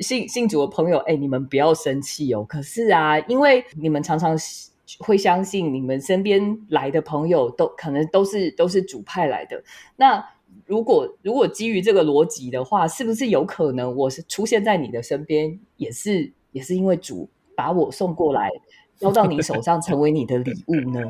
信信主的朋友，哎，你们不要生气哦。可是啊，因为你们常常会相信你们身边来的朋友都可能都是都是主派来的。那如果如果基于这个逻辑的话，是不是有可能我是出现在你的身边，也是也是因为主把我送过来，交到你手上，成为你的礼物呢？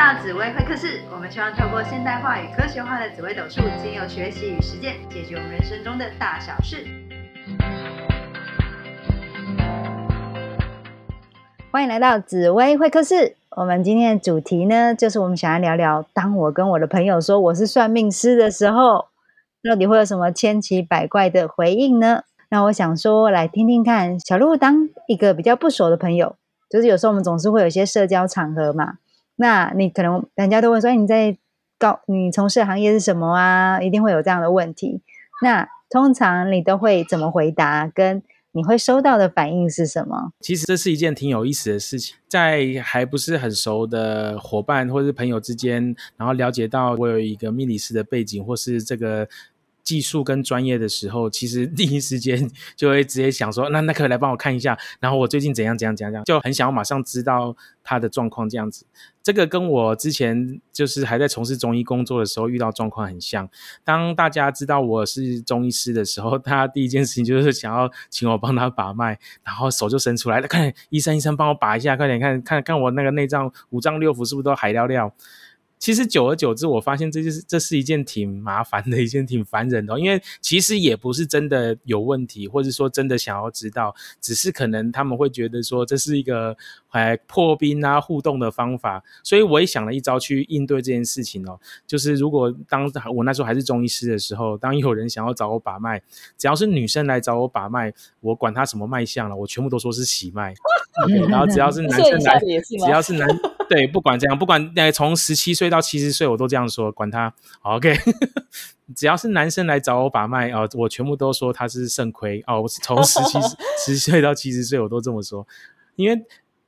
到紫薇会客室，我们希望透过现代化与科学化的紫薇斗数，经由学习与实践，解决我们人生中的大小事。欢迎来到紫薇会客室。我们今天的主题呢，就是我们想要聊聊，当我跟我的朋友说我是算命师的时候，到底会有什么千奇百怪的回应呢？那我想说，来听听看，小鹿当一个比较不熟的朋友，就是有时候我们总是会有一些社交场合嘛。那你可能人家都问说，你在告你从事的行业是什么啊？一定会有这样的问题。那通常你都会怎么回答？跟你会收到的反应是什么？其实这是一件挺有意思的事情，在还不是很熟的伙伴或是朋友之间，然后了解到我有一个命理师的背景，或是这个。技术跟专业的时候，其实第一时间 就会直接想说，那那可以来帮我看一下，然后我最近怎样怎样怎样，就很想要马上知道他的状况这样子。这个跟我之前就是还在从事中医工作的时候遇到状况很像。当大家知道我是中医师的时候，他第一件事情就是想要请我帮他把脉，然后手就伸出来了，快点医生医生帮我把一下，快点看看看我那个内脏五脏六腑是不是都海尿尿。其实久而久之，我发现这就是这是一件挺麻烦的一件挺烦人的，因为其实也不是真的有问题，或者说真的想要知道，只是可能他们会觉得说这是一个哎破冰啊互动的方法，所以我也想了一招去应对这件事情哦，就是如果当我那时候还是中医师的时候，当有人想要找我把脉，只要是女生来找我把脉，我管他什么脉象了，我全部都说是喜脉，然后只要是男生来，只要是男。对，不管这样，不管呃从十七岁到七十岁，我都这样说，管他。OK，只要是男生来找我把脉哦，我全部都说他是肾亏哦。我从十七十 岁到七十岁，我都这么说，因为。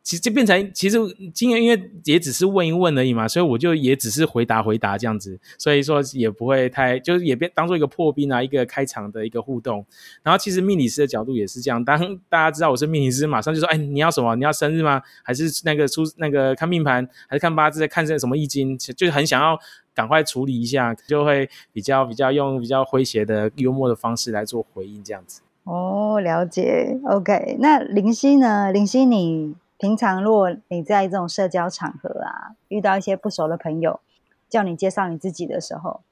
其实就变成，其实今年因为也只是问一问而已嘛，所以我就也只是回答回答这样子，所以说也不会太，就是也变当做一个破冰啊，一个开场的一个互动。然后其实命理师的角度也是这样，当大家知道我是命理师，马上就说，哎，你要什么？你要生日吗？还是那个出那个看命盘，还是看八字？看这什么易经？就是很想要赶快处理一下，就会比较比较用比较诙谐的幽默的方式来做回应这样子。哦，了解。OK，那林夕呢？林夕你。平常，如果你在这种社交场合啊，遇到一些不熟的朋友，叫你介绍你自己的时候，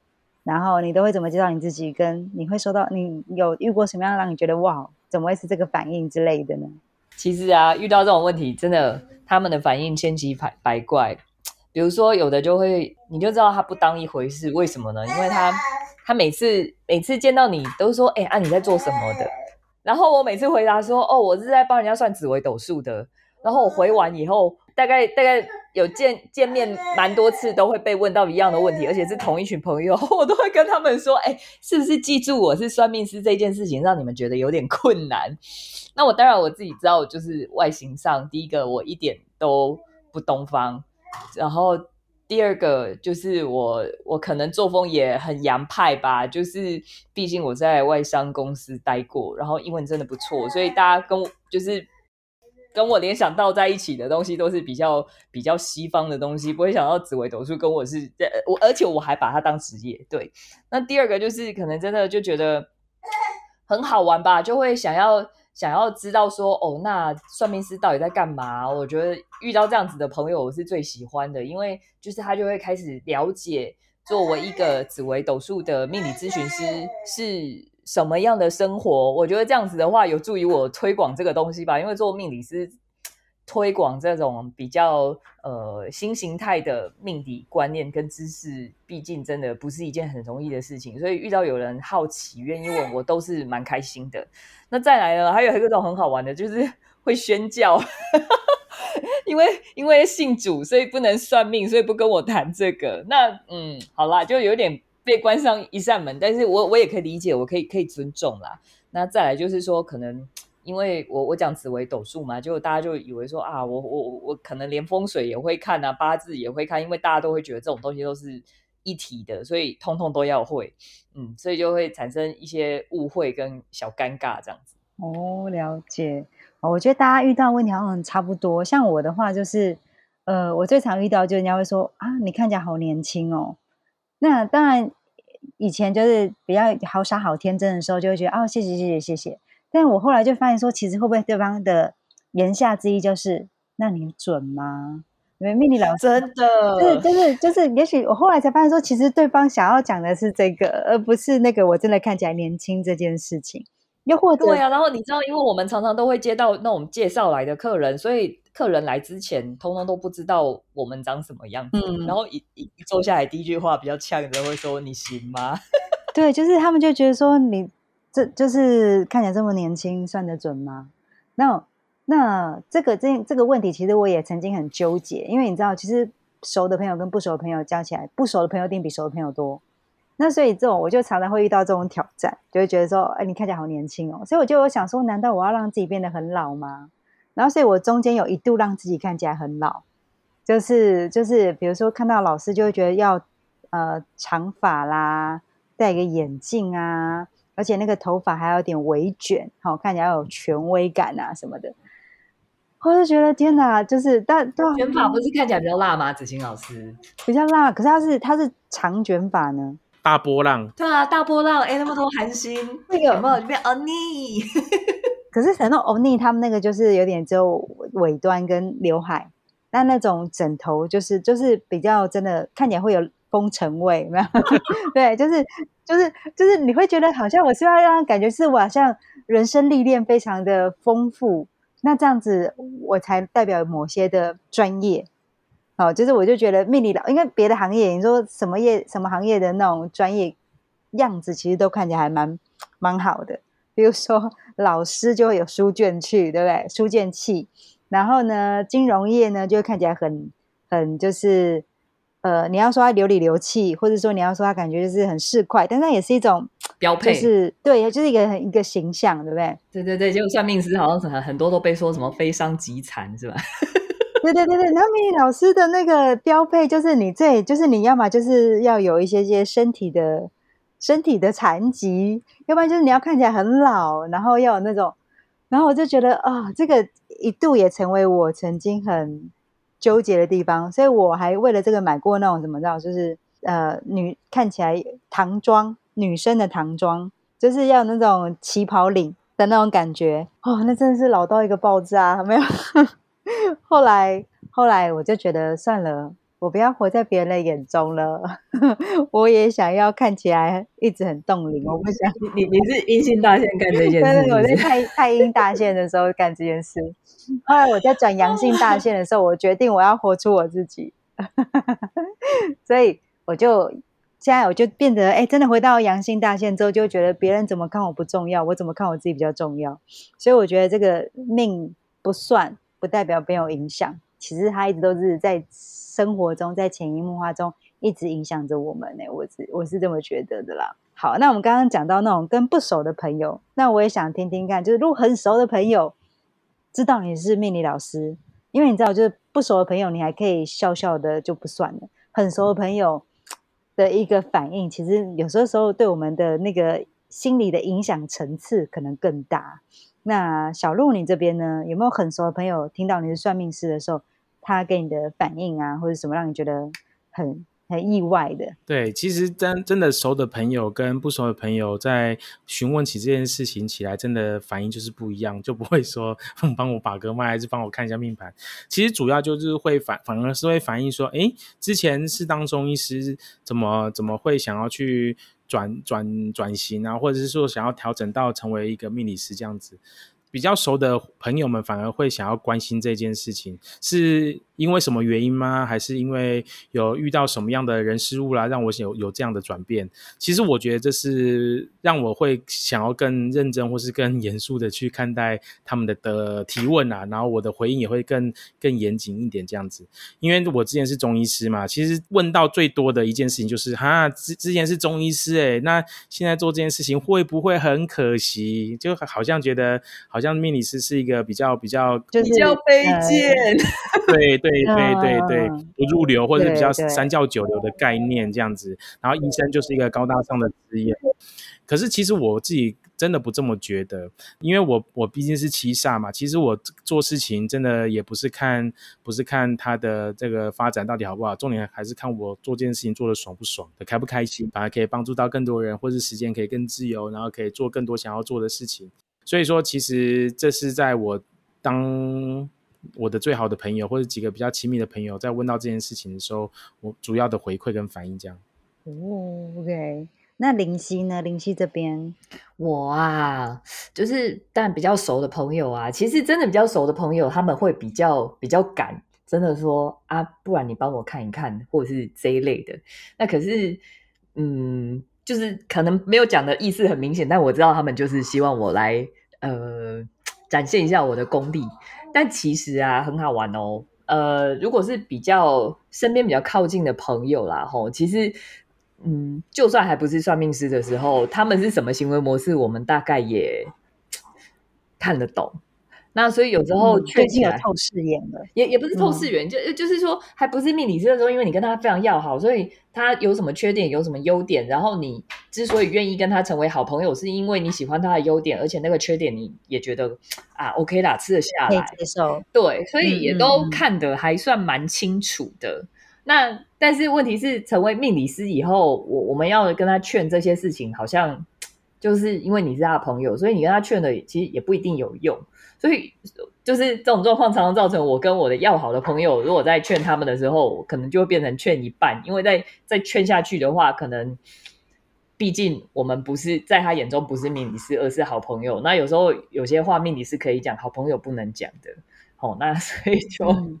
然后你都会怎么介绍你自己？跟你会收到，你有遇过什么样让你觉得哇，怎么会是这个反应之类的呢？其实啊，遇到这种问题，真的他们的反应千奇百百怪。比如说，有的就会，你就知道他不当一回事，为什么呢？因为他他每次每次见到你都说，哎啊，你在做什么的？然后我每次回答说，哦，我是在帮人家算紫微斗数的。然后我回完以后，大概大概有见见面蛮多次，都会被问到一样的问题，而且是同一群朋友，我都会跟他们说：“哎，是不是记住我是算命师这件事情，让你们觉得有点困难？”那我当然我自己知道，就是外形上，第一个我一点都不东方，然后第二个就是我我可能作风也很洋派吧，就是毕竟我在外商公司待过，然后英文真的不错，所以大家跟我就是。跟我联想到在一起的东西都是比较比较西方的东西，不会想到紫微斗数跟我是我，而且我还把它当职业。对，那第二个就是可能真的就觉得很好玩吧，就会想要想要知道说，哦，那算命师到底在干嘛？我觉得遇到这样子的朋友，我是最喜欢的，因为就是他就会开始了解，作为一个紫微斗数的命理咨询师是。什么样的生活？我觉得这样子的话，有助于我推广这个东西吧。因为做命理师，推广这种比较呃新形态的命理观念跟知识，毕竟真的不是一件很容易的事情。所以遇到有人好奇、愿意问我，都是蛮开心的。那再来呢，还有一个种很好玩的，就是会宣教。因为因为信主，所以不能算命，所以不跟我谈这个。那嗯，好啦，就有点。被关上一扇门，但是我我也可以理解，我可以可以尊重啦。那再来就是说，可能因为我我讲紫微斗数嘛，就大家就以为说啊，我我我可能连风水也会看啊，八字也会看，因为大家都会觉得这种东西都是一体的，所以通通都要会，嗯，所以就会产生一些误会跟小尴尬这样子。哦，了解。我觉得大家遇到问题好像差不多。像我的话，就是呃，我最常遇到就人家会说啊，你看起来好年轻哦。那当然，以前就是比较好傻好天真的时候，就会觉得哦，谢谢谢谢谢谢。但我后来就发现说，其实会不会对方的言下之意就是，那你准吗？因为命理老师真的就是就是就是，也许我后来才发现说，其实对方想要讲的是这个，而不是那个我真的看起来年轻这件事情。又或者对啊，然后你知道，因为我们常常都会接到那种介绍来的客人，所以客人来之前，通通都不知道我们长什么样子。嗯，然后一一坐下来，第一句话比较呛的会说：“你行吗？” 对，就是他们就觉得说你这就是看起来这么年轻，算得准吗？那那这个这这个问题，其实我也曾经很纠结，因为你知道，其实熟的朋友跟不熟的朋友加起来，不熟的朋友一定比熟的朋友多。那所以这种我就常常会遇到这种挑战，就会觉得说，哎，你看起来好年轻哦。所以我就有想说，难道我要让自己变得很老吗？然后，所以我中间有一度让自己看起来很老，就是就是，比如说看到老师就会觉得要呃长发啦，戴一个眼镜啊，而且那个头发还有点微卷，好看起来有权威感啊什么的。我就觉得天哪，就是但卷发不是看起来比较辣吗？子欣老师比较辣，可是他是他是长卷发呢。大波浪，对啊，大波浪，哎，那么多韩星，那个有没有里面欧尼？可是很多欧尼他们那个就是有点只有尾端跟刘海，那那种枕头就是就是比较真的看起来会有风尘味，没有？对，就是就是就是你会觉得好像我是要让感觉是我好像人生历练非常的丰富，那这样子我才代表某些的专业。哦，就是我就觉得命理老，因为别的行业，你说什么业、什么行业的那种专业样子，其实都看起来还蛮蛮好的。比如说老师就会有书卷去，对不对？书卷气。然后呢，金融业呢就看起来很很就是呃，你要说他流里流气，或者说你要说他感觉就是很市侩，但那也是一种 标配，就是对，就是一个一个形象，对不对？对对对，就算命师好像很很多都被说什么非伤即残，是吧？对对对对，然后命理老师的那个标配就是你最，就是你要么就是要有一些些身体的身体的残疾，要不然就是你要看起来很老，然后要有那种，然后我就觉得啊，这个一度也成为我曾经很纠结的地方，所以我还为了这个买过那种什么叫，就是呃女看起来唐装女生的唐装，就是要那种旗袍领的那种感觉，哦，那真的是老到一个爆炸，没有。后来，后来我就觉得算了，我不要活在别人的眼中了。我也想要看起来一直很动灵。我不想你，你是阴性大线干这件事。我在太太阴大线的时候干这件事。后来我在转阳性大线的时候，我决定我要活出我自己。所以我就现在我就变得哎，真的回到阳性大线之后，就觉得别人怎么看我不重要，我怎么看我自己比较重要。所以我觉得这个命不算。不代表没有影响，其实他一直都是在生活中，在潜移默化中一直影响着我们呢。我是我是这么觉得的啦。好，那我们刚刚讲到那种跟不熟的朋友，那我也想听听看，就是如果很熟的朋友知道你是命理老师，因为你知道，就是不熟的朋友，你还可以笑笑的就不算了。很熟的朋友的一个反应，其实有时候时候对我们的那个心理的影响层次可能更大。那小鹿，你这边呢？有没有很熟的朋友听到你是算命师的时候，他给你的反应啊，或者什么让你觉得很很意外的？对，其实真真的熟的朋友跟不熟的朋友在询问起这件事情起来，真的反应就是不一样，就不会说帮我把个脉，还是帮我看一下命盘。其实主要就是会反，反而是会反映说，哎，之前是当中医师，怎么怎么会想要去。转转转型啊，或者是说想要调整到成为一个命理师这样子。比较熟的朋友们反而会想要关心这件事情，是因为什么原因吗？还是因为有遇到什么样的人事物啦，让我有有这样的转变？其实我觉得这是让我会想要更认真或是更严肃的去看待他们的的提问啊，然后我的回应也会更更严谨一点这样子。因为我之前是中医师嘛，其实问到最多的一件事情就是哈，之之前是中医师诶，那现在做这件事情会不会很可惜？就好像觉得好。像命理师是一个比较比较比较卑呃贱。对对对对对嗯不入流或者是比较三教九流的概念这样子，然后医生就是一个高大上的职业。可是其实我自己真的不这么觉得，因为我我毕竟是七煞嘛，其实我做事情真的也不是看不是看他的这个发展到底好不好，重点还是看我做这件事情做的爽不爽，开不开心，反而可以帮助到更多人，或是时间可以更自由，然后可以做更多想要做的事情。所以说，其实这是在我当我的最好的朋友或者几个比较亲密的朋友在问到这件事情的时候，我主要的回馈跟反应这样。哦，OK。那林夕呢？林夕这边，我啊，就是但比较熟的朋友啊，其实真的比较熟的朋友，他们会比较比较敢，真的说啊，不然你帮我看一看，或者是这一类的。那可是，嗯，就是可能没有讲的意思很明显，但我知道他们就是希望我来呃展现一下我的功力。但其实啊，很好玩哦。呃，如果是比较身边比较靠近的朋友啦，吼，其实。嗯，就算还不是算命师的时候，他们是什么行为模式，我们大概也 看得懂。那所以有时候嗯确起来，最近有透视眼了。也也不是透嗯视眼，就就是说还不是命理师的时候，因为你跟他非常要好，所以他有什么缺点，有什么优点，然后你之所以愿意跟他成为好朋友，是因为你喜欢他的优点，而且那个缺点你也觉得啊 OK 啦，吃得下来。接受，对，所以也都看得还算蛮清楚的。那但是问题是，成为命理师以后，我我们要跟他劝这些事情，好像就是因为你是他的朋友，所以你跟他劝的其实也不一定有用。所以就是这种状况常常造成我跟我的要好的朋友，如果在劝他们的时候，可能就会变成劝一半，因为在再劝下去的话，可能毕竟我们不是在他眼中不是命理师，而是好朋友。那有时候有些话命理师可以讲，好朋友不能讲的。哦，那 所以就嗯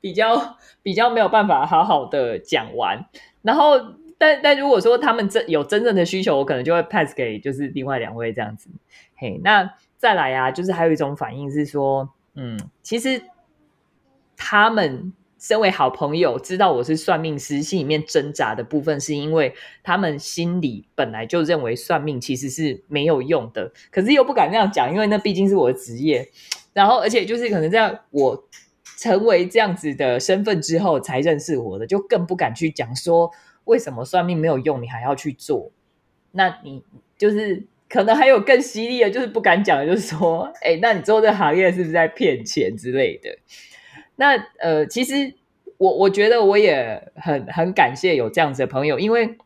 比较、比较没有办法好好的讲完。然后，但但如果说他们真有真正的需求，我可能就会 pass 给就是另外两位这样子。嘿，那再来啊，就是还有一种反应是说，嗯，其实他们身为好朋友，知道我是算命师，心里面挣扎的部分，是因为他们心里本来就认为算命其实是没有用的，可是又不敢那样讲，因为那毕竟是我的职业。然后，而且就是可能这样，我成为这样子的身份之后才认识我的，就更不敢去讲说为什么算命没有用，你还要去做。那你就是可能还有更犀利的，就是不敢讲，就是说，哎，那你做这行业是不是在骗钱之类的？那呃，其实我我觉得我也很很感谢有这样子的朋友，因为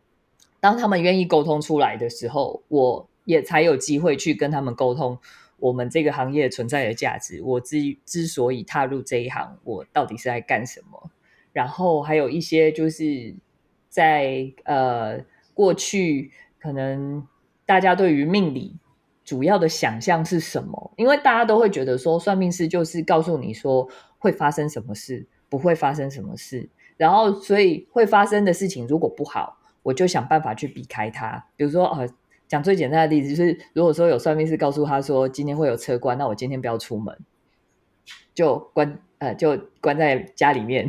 当他们愿意沟通出来的时候，我也才有机会去跟他们沟通我们这个行业存在的价值。我之之所以踏入这一行，我到底是在干什么？然后还有一些就是在呃过去可能大家对于命理主要的想象是什么？因为大家都会觉得说，算命师就是告诉你说会发生什么事，不会发生什么事，然后所以会发生的事情如果不好，我就想办法去避开它。比如说，呃，讲最简单的例子就是，如果说有算命师告诉他说今天会有车关，那我今天不要出门，就关呃就关在家里面，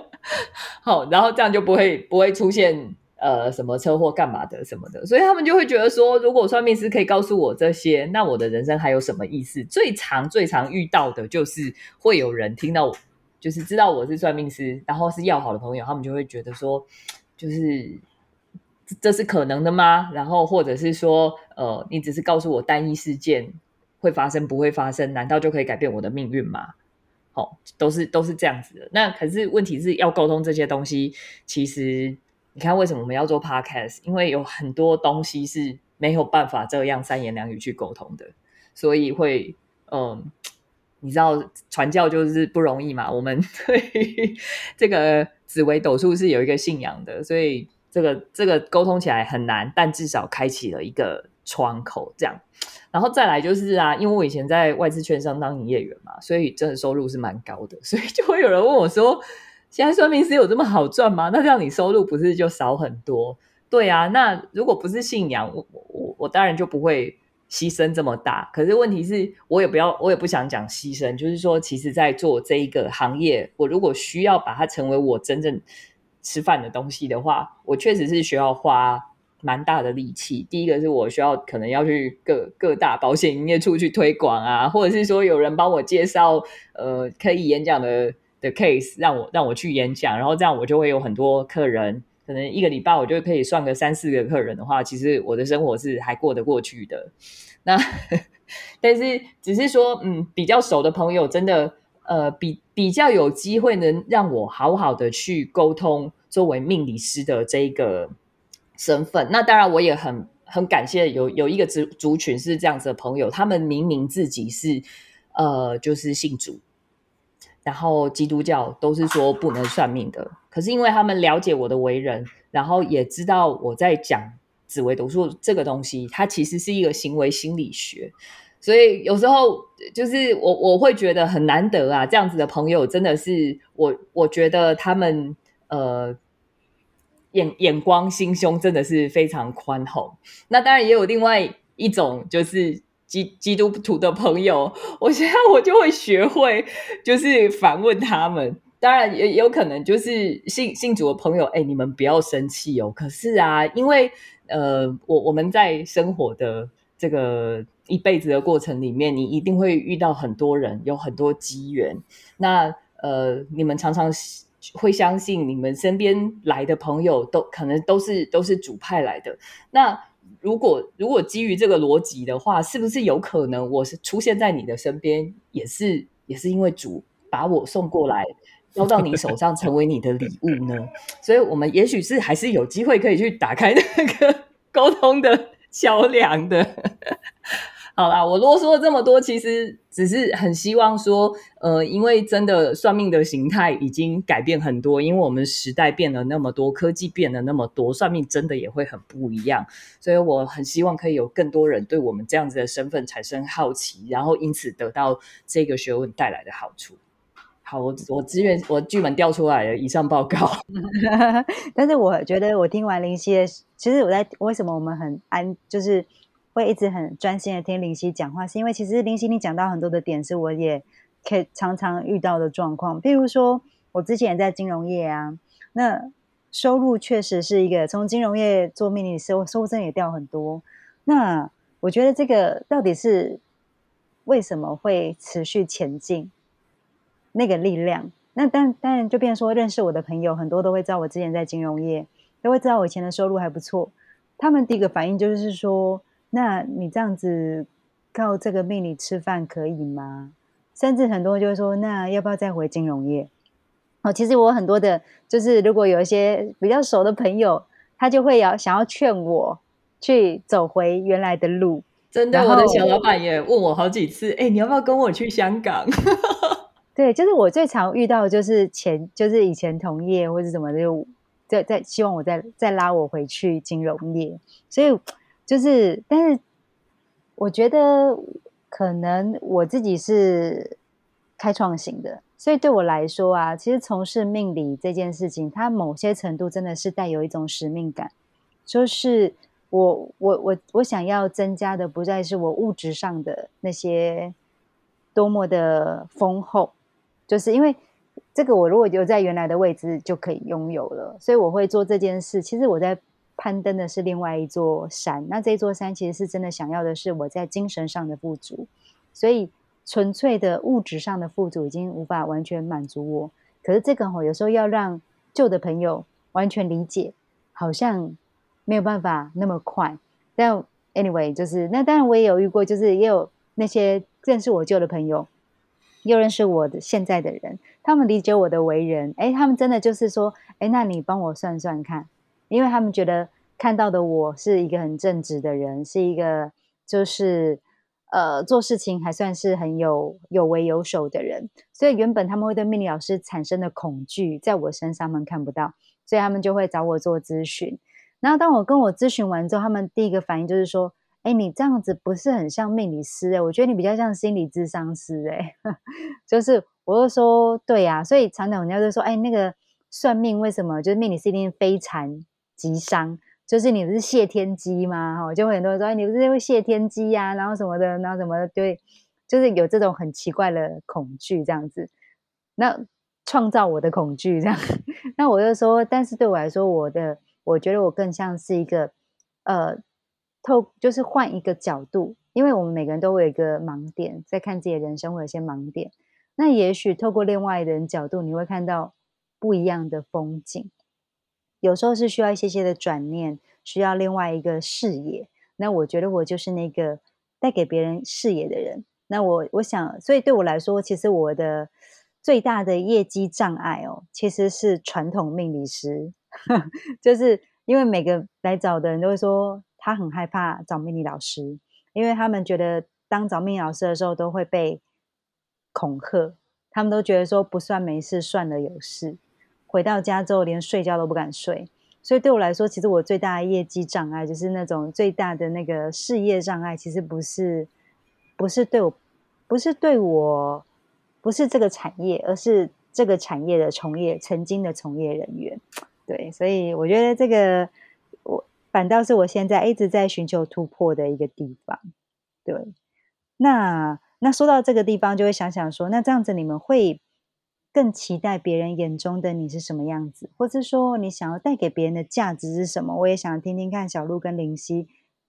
好，然后这样就不会不会出现呃什么车祸干嘛的什么的，所以他们就会觉得说，如果算命师可以告诉我这些，那我的人生还有什么意思？最常最常遇到的就是会有人听到我，就是知道我是算命师，然后是要好的朋友，他们就会觉得说，就是这是可能的吗？然后或者是说，呃，你只是告诉我单一事件会发生不会发生，难道就可以改变我的命运吗？哦，都是都是这样子的。那可是问题是要沟通这些东西，其实你看为什么我们要做 podcast？因为有很多东西是没有办法这样三言两语去沟通的，所以会嗯，你知道传教就是不容易嘛。我们 对这个紫微斗数是有一个信仰的，所以这个这个沟通起来很难，但至少开启了一个窗口，这样。然后再来就是啊，因为我以前在外资券商当营业员嘛，所以真的收入是蛮高的，所以就会有人问我说：“现在算命师有这么好赚吗？那这样你收入不是就少很多？”对啊，那如果不是信仰，我我我当然就不会牺牲这么大。可是问题是我也不要，我也不想讲牺牲，就是说，其实，在做这一个行业，我如果需要把它成为我真正吃饭的东西的话，我确实是需要花蛮大的力气。第一个是我需要可能要去各各大保险营业处去推广啊，或者是说有人帮我介绍呃可以演讲的的 case，让我让我去演讲，然后这样我就会有很多客人。可能一个礼拜我就可以算个三四个客人的话，其实我的生活是还过得过去的。那但是只是说，嗯，比较熟的朋友真的。呃，比比较有机会能让我好好的去沟通，作为命理师的这个身份，那当然我也很很感谢有有一个族族群是这样子的朋友，他们明明自己是呃就是信主，然后基督教都是说不能算命的，可是因为他们了解我的为人，然后也知道我在讲紫微斗数这个东西，它其实是一个行为心理学。所以有时候就是我我会觉得很难得啊，这样子的朋友真的是我我觉得他们呃眼眼光心胸真的是非常宽厚。那当然也有另外一种就是基基督徒的朋友，我现在我就会学会就是反问他们。当然也有可能就是信信主的朋友，哎，你们不要生气哦。可是啊，因为呃我我们在生活的这个。一辈子的过程里面，你一定会遇到很多人，有很多机缘。那呃，你们常常会相信你们身边来的朋友都可能都是都是主派来的。那如果如果基于这个逻辑的话，是不是有可能我是出现在你的身边，也是也是因为主把我送过来，交到你手上，成为你的礼物呢？所以，我们也许是还是有机会可以去打开那个 沟通的桥梁的。好啦，我啰嗦了这么多，其实只是很希望说，呃，因为真的算命的形态已经改变很多，因为我们时代变了那么多，科技变了那么多，算命真的也会很不一样。所以我很希望可以有更多人对我们这样子的身份产生好奇，然后因此得到这个学问带来的好处。好，我我资源我剧本调出来了，以上报告。但是我觉得我听完林夕的，其实我在为什么我们很安，就是。会一直很专心的听林夕讲话，是因为其实林夕你讲到很多的点，是我也可以常常遇到的状况。譬如说，我之前在金融业啊，那收入确实是一个从金融业做命理师，收入也掉很多。那我觉得这个到底是为什么会持续前进？那个力量，那但当然就变说，认识我的朋友很多都会知道我之前在金融业，都会知道我以前的收入还不错。他们第一个反应就是说。那你这样子靠这个命理吃饭可以吗？甚至很多人就会说，那要不要再回金融业？哦，其实我很多的，就是如果有一些比较熟的朋友，他就会要想要劝我去走回原来的路。真的，我的小老板也问我好几次，哎，你要不要跟我去香港？对，就是我最常遇到，就是前就是以前同业或者什么的，在在希望我再再拉我回去金融业，所以。就是，但是我觉得可能我自己是开创型的，所以对我来说啊，其实从事命理这件事情，它某些程度真的是带有一种使命感。就是我我我我想要增加的，不再是我物质上的那些多么的丰厚，就是因为这个，我如果留在原来的位置就可以拥有了，所以我会做这件事。其实我在。攀登的是另外一座山，那这座山其实是真的想要的是我在精神上的富足，所以纯粹的物质上的富足已经无法完全满足我。可是这个吼，有时候要让旧的朋友完全理解，好像没有办法那么快。但 anyway，就是那当然我也有遇过，就是也有那些认识我旧的朋友，又认识我的现在的人，他们理解我的为人，哎，他们真的就是说，哎，那你帮我算算看。因为他们觉得看到的我是一个很正直的人，是一个就是呃做事情还算是很有有为有守的人，所以原本他们会对命理老师产生的恐惧，在我身上他们看不到，所以他们就会找我做咨询。然后当我跟我咨询完之后，他们第一个反应就是说：“哎，你这样子不是很像命理师哎，我觉得你比较像心理智商师哎。”就是我就说：“对呀。”所以常常人家就说：“哎，那个算命为什么就是命理师一定非常？”吉伤，就是你不是谢天机吗？哈，就会很多人说，你不是会谢天机呀？然后什么的，然后什么，对，就是有这种很奇怪的恐惧这样子。那创造我的恐惧这样，那我就说，但是对我来说，我的我觉得我更像是一个呃，透就是换一个角度，因为我们每个人都会有一个盲点，在看自己的人生会有些盲点。那也许透过另外一人角度，你会看到不一样的风景。有时候是需要一些些的转念，需要另外一个视野。那我觉得我就是那个带给别人视野的人。那我我想，所以对我来说，其实我的最大的业绩障碍哦，其实是传统命理师，就是因为每个来找的人都会说，他很害怕找命理老师，因为他们觉得当找命理老师的时候都会被恐吓，他们都觉得说不算没事，算了有事。回到家之后，连睡觉都不敢睡，所以对我来说，其实我最大的业绩障碍就是那种最大的那个事业障碍，其实不是不是对我，不是对我，不是这个产业，而是这个产业的从业曾经的从业人员。对，所以我觉得这个我反倒是我现在一直在寻求突破的一个地方。对，那那说到这个地方，就会想想说，那这样子你们会。更期待别人眼中的你是什么样子，或者说你想要带给别人的价值是什么？我也想听听看小鹿跟林夕，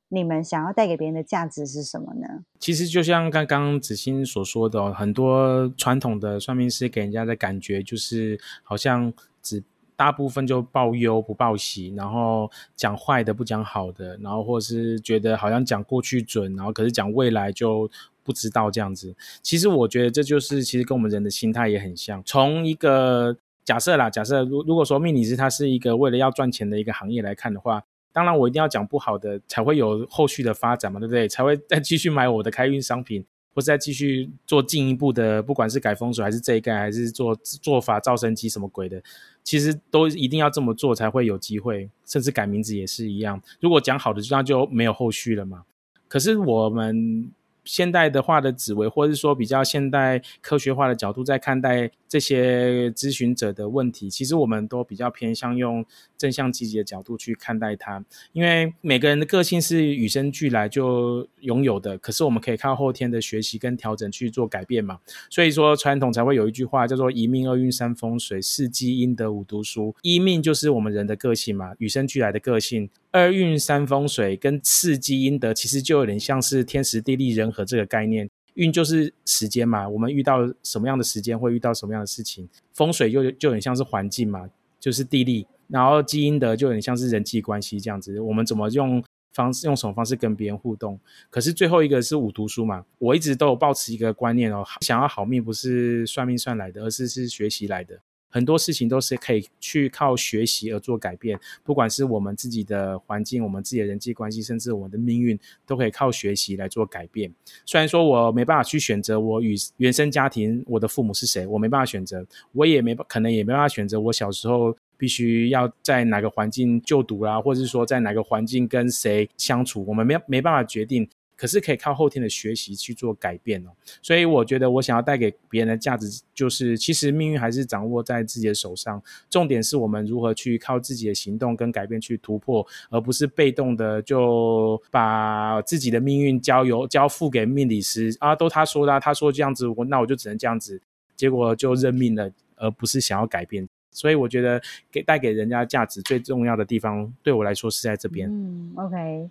你们想要带给别人的价值是什么呢？其实就像刚刚子欣所说的，很多传统的算命师给人家的感觉就是好像只大部分就报忧不报喜，然后讲坏的不讲好的，然后或是觉得好像讲过去准，然后可是讲未来就。不知道这样子，其实我觉得这就是其实跟我们人的心态也很像。从一个假设啦，假设如如果说命理师他是一个为了要赚钱的一个行业来看的话，当然我一定要讲不好的，才会有后续的发展嘛，对不对？才会 再继续买我的开运商品，或是再继续做进一步的，不管是改风水还是这一盖，还是做做法造神机什么鬼的，其实都一定要这么做才会有机会，甚至改名字也是一样。如果讲好的，那就没有后续了嘛。可是我们。现代的话的紫薇，或者是说比较现代科学化的角度在看待这些咨询者的问题，其实我们都比较偏向用正向积极的角度去看待它。因为每个人的个性是与生俱来就拥有的，可是我们可以靠后天的学习跟调整去做改变嘛。所以说传统才会有一句话叫做“一命二运三风水，四积阴德五读书”。一命就是我们人的个性嘛，与生俱来的个性。二运三风水跟四积阴德，其实就有点像是天时地利人和这个概念。运就是时间嘛，我们遇到什么样的时间会遇到什么样的事情。风水就就很像是环境嘛，就是地利。然后积阴德就很像是人际关系这样子，我们怎么用方式用什么方式跟别人互动。可是最后一个是五读书嘛，我一直都有保持一个观念哦，想要好命不是算命算来的，而是是学习来的。很多事情都是可以去靠学习而做改变，不管是我们自己的环境、我们自己的人际关系，甚至我们的命运，都可以靠学习来做改变。虽然说我没办法去选择我与原生家庭我的父母是谁，我没办法选择，我也没可能也没办法选择我小时候必须要在哪个环境就读啦，或者是说在哪个环境跟谁相处，我们没没办法决定。可是可以靠后天的学习去做改变哦，所以我觉得我想要带给别人的价值就是，其实命运还是掌握在自己的手上，重点是我们如何去靠自己的行动跟改变去突破，而不是被动的就把自己的命运交由交付给命理师啊，都他说的，他说这样子，我那我就只能这样子，结果就认命了，而不是想要改变。所以我觉得给带给人家价值最重要的地方，对我来说是在这边。嗯，OK。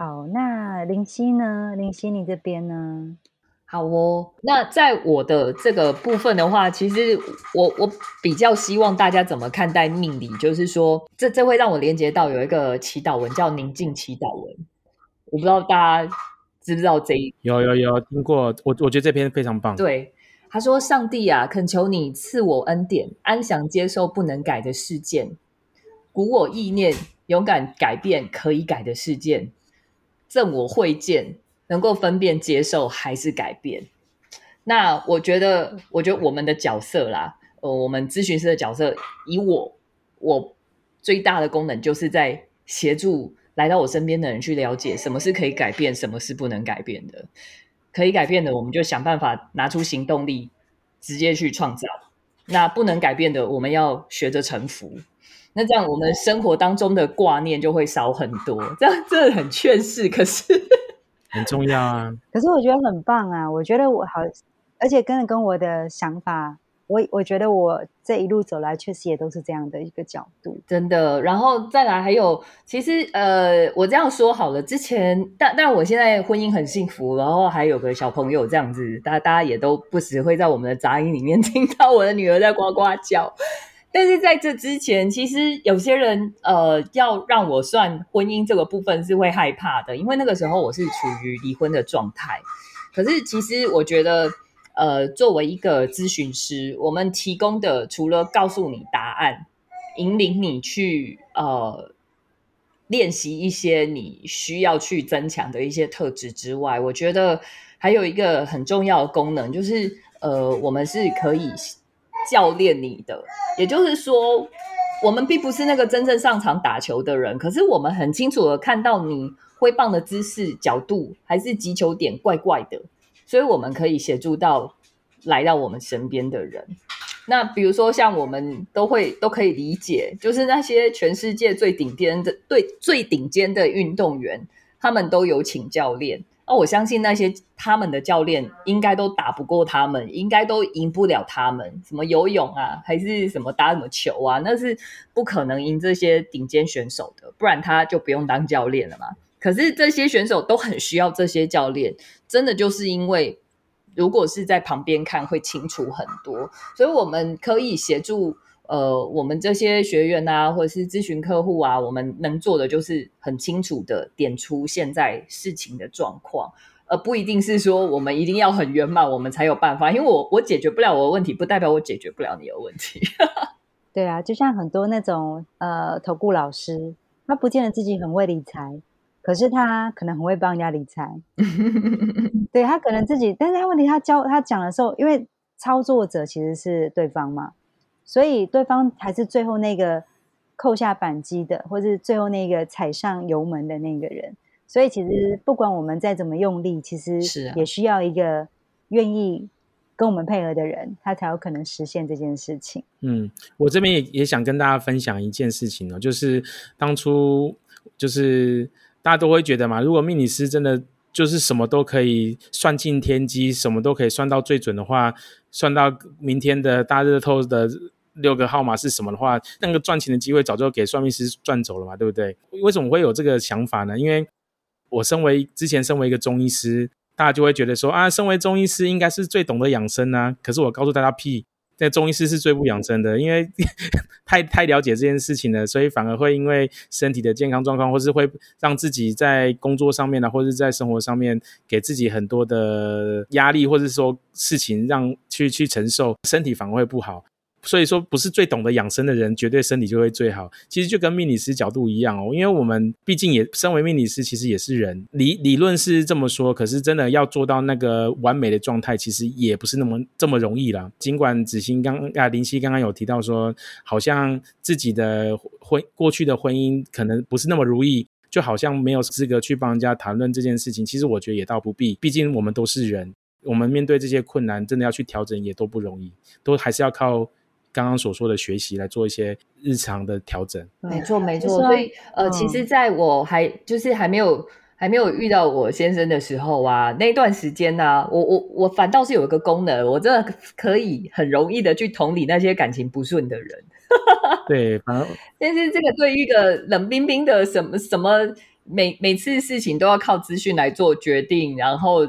好，那林夕呢？林夕，你这边呢？好哦。那在我的这个部分的话，其实我我比较希望大家怎么看待命理，就是说，这这会让我连接到有一个祈祷文叫宁静祈祷文。我不知道大家知不知道这一？有有有听过，我我觉得这篇非常棒。对，他说：“上帝啊，恳求你赐我恩典，安详接受不能改的事件，鼓我意念，勇敢改变可以改的事件。”赠我会见，能够分辨接受还是改变。那我觉得，我觉得我们的角色啦，呃，我们咨询师的角色，以我我最大的功能，就是在协助来到我身边的人去了解什么是可以改变，什么是不能改变的。可以改变的，我们就想办法拿出行动力，直接去创造。那不能改变的，我们要学着臣服。那这样，我们生活当中的挂念就会少很多。这样真的很劝世，可是很重要啊。可是我觉得很棒啊！我觉得我好，而且跟跟我的想法我我觉得我这一路走来，确实也都是这样的一个角度。真的，然后再来还有，其实呃，我这样说好了，之前但但我现在婚姻很幸福，然后还有个小朋友这样子，大大家也都不时会在我们的杂音里面 听到我的女儿在呱呱叫。但是在这之前，其实有些人呃要让我算婚姻这个部分是会害怕的，因为那个时候我是处于离婚的状态。可是其实我觉得，呃，作为一个咨询师，我们提供的除了告诉你答案，引领你去呃练习一些你需要去增强的一些特质之外，我觉得还有一个很重要的功能，就是呃，我们是可以。教练你的，也就是说，我们并不是那个真正上场打球的人，可是我们很清楚的看到你挥棒的姿势、角度还是击球点怪怪的，所以我们可以协助到来到我们身边的人。那比如说，像我们都会都可以理解，就是那些全世界最顶尖的、对最顶尖的运动员，他们都有请教练。那我相信那些他们的教练应该都打不过他们，应该都赢不了他们。什么游泳啊，还是什么打什么球啊，那是不可能赢这些顶尖选手的，不然他就不用当教练了嘛。可是这些选手都很需要这些教练，真的就是因为如果是在旁边看会清楚很多，所以我们可以协助。呃，我们这些学员啊，或者是咨询客户啊，我们能做的就是很清楚的点出现在事情的状况，而不一定是说我们一定要很圆满，我们才有办法。因为我我解决不了我的问题，不代表我解决不了你的问题。对啊，就像很多那种呃投顾老师，他不见得自己很会理财，可是他可能很会帮人家理财。对他可能自己，但是他问题他教他讲的时候，因为操作者其实是对方嘛。所以对方还是最后那个扣下扳机的，或是最后那个踩上油门的那个人。所以其实不管我们再怎么用力，其实也需要一个愿意跟我们配合的人，他才有可能实现这件事情。嗯，我这边也也想跟大家分享一件事情哦，就是当初就是大家都会觉得嘛，如果命理师真的就是什么都可以算尽天机，什么都可以算到最准的话，算到明天的大热透的。六个号码是什么的话，那个赚钱的机会早就给算命师赚走了嘛，对不对？为什么会有这个想法呢？因为我身为之前身为一个中医师，大家就会觉得说啊，身为中医师应该是最懂得养生啊。可是我告诉大家，屁，那中医师是最不养生的，因为 太太了解这件事情了，所以反而会因为身体的健康状况，或是会让自己在工作上面呢，或者在生活上面给自己很多的压力，或者说事情让去去承受，身体反而会不好。所以说，不是最懂得养生的人，绝对身体就会最好。其实就跟命理师角度一样哦，因为我们毕竟也身为命理师，其实也是人。理理论是这么说，可是真的要做到那个完美的状态，其实也不是那么这么容易啦。尽管子欣刚啊林夕刚刚有提到说，好像自己的婚过去的婚姻可能不是那么如意，就好像没有资格去帮人家谈论这件事情。其实我觉得也倒不必，毕竟我们都是人，我们面对这些困难，真的要去调整也都不容易，都还是要靠。刚刚所说的学习来做一些日常的调整，没错没错。所以呃，其实在我还就是还没有还没有遇到我先生的时候啊，那段时间呢，我我我反倒是有一个功能，我真的可以很容易的去同理那些感情不顺的人。对，反正 但是这个对于一个冷冰冰的什么什么每每次事情都要靠资讯来做决定，然后。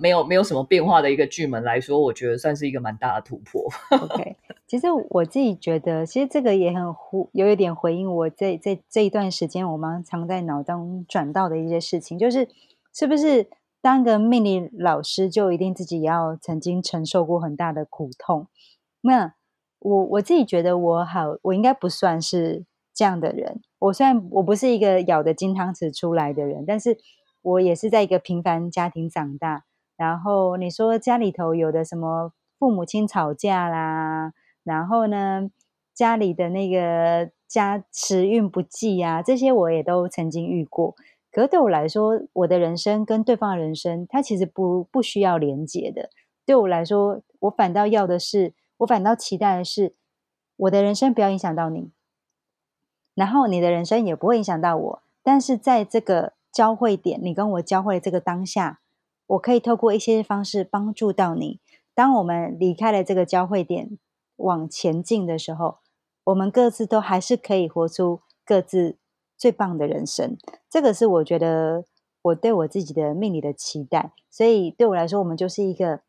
没有没有什么变化的一个巨门来说，我觉得算是一个蛮大的突破。OK，其实我自己觉得，其实这个也很呼有一点回应我这这这一段时间我们常在脑中转到的一些事情，就是是不是当个命理老师就一定自己要曾经承受过很大的苦痛？那我我自己觉得我好，我应该不算是这样的人。我虽然我不是一个咬的金汤匙出来的人，但是。我也是在一个平凡家庭长大，然后你说家里头有的什么父母亲吵架啦，然后呢家里的那个家时运不济啊，这些我也都曾经遇过。可是对我来说，我的人生跟对方的人生，它其实不不需要连接的。对我来说，我反倒要的是，我反倒期待的是，我的人生不要影响到你，然后你的人生也不会影响到我。但是在这个交汇点，你跟我交汇的这个当下，我可以透过一些方式帮助到你。当我们离开了这个交汇点往前进的时候，我们各自都还是可以活出各自最棒的人生。这个是我觉得我对我自己的命理的期待。所以对我来说，我们就是一个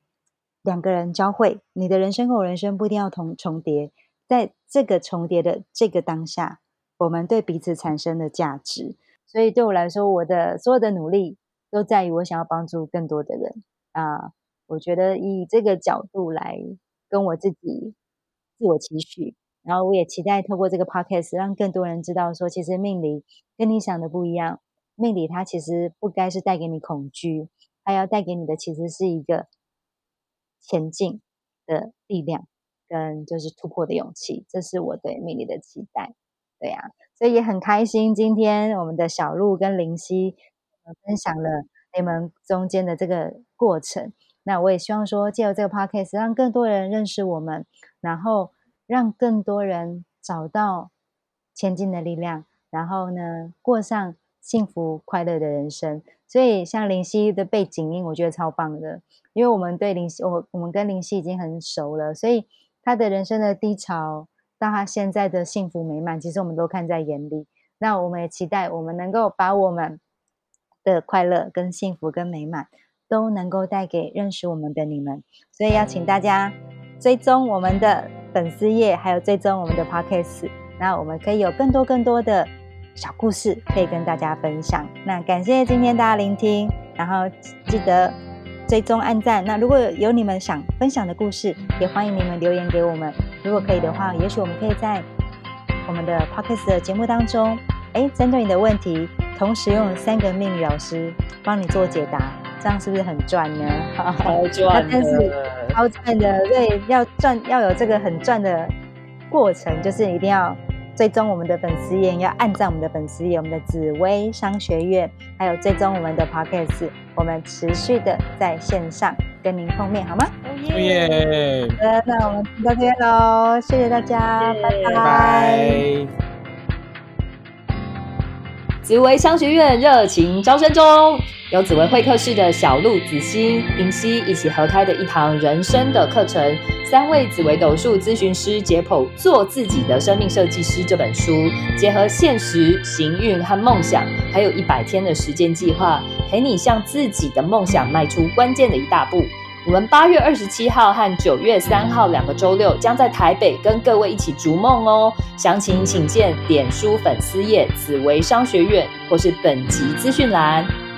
两个人交汇，你的人生跟我人生不一定要同重叠，在这个重叠的这个当下，我们对彼此产生的价值。所以对我来说，我的所有的努力都在于我想要帮助更多的人啊。我觉得以这个角度来跟我自己自我期许，然后我也期待透过这个 podcast 让更多人知道，说其实命理跟你想的不一样，命理它其实不该是带给你恐惧，它要带给你的其实是一个前进的力量，跟就是突破的勇气，这是我对命理的期待。对呀，所以也很开心，今天我们的小鹿跟林夕分享了你们中间的这个过程。那我也希望说，借由这个 podcast，让更多人认识我们，然后让更多人找到前进的力量，然后呢，过上幸福快乐的人生。所以，像林夕的背景音，我觉得超棒的，因为我们对林夕，我我们跟林夕已经很熟了，所以他的人生的低潮到他现在的幸福美满，其实我们都看在眼里。那我们也期待我们能够把我们的快乐、跟幸福、跟美满。都能够带给认识我们的你们，所以要请大家追踪我们的粉丝页，还有追踪我们的 podcast，那我们可以有更多更多的小故事可以跟大家分享。那感谢今天大家聆听，然后记得追踪按赞。那如果有你们想分享的故事，也欢迎你们留言给我们。如果可以的话，也许我们可以在我们的 podcast 的节目当中，哎，针对你的问题，同时用三个命理老师帮你做解答。这样是不是很赚呢？超 赚的，超赚的。对，要赚要有这个很赚的过程，就是一定要追踪我们的粉丝页，要按赞我们的粉丝页，我们的紫薇商学院，还有追踪我们的 podcast，我们持续的在线上跟您碰面，好吗？耶！好的，那我们到这边喽，谢谢大家，拜拜。紫薇商学院热情招生中，由紫薇会客室的小鹿、子欣、林夕一起合开的一堂人生的课程。三位紫薇斗数咨询师解剖《做自己的生命设计师》这本书，结合现实、行运和梦想，还有一百天的时间计划，陪你向自己的梦想迈出关键的一大步。我们八月二十七号和九月三号两个周六将在台北跟各位一起逐梦哦。详情请见点书粉丝页紫薇商学院或是本集资讯栏。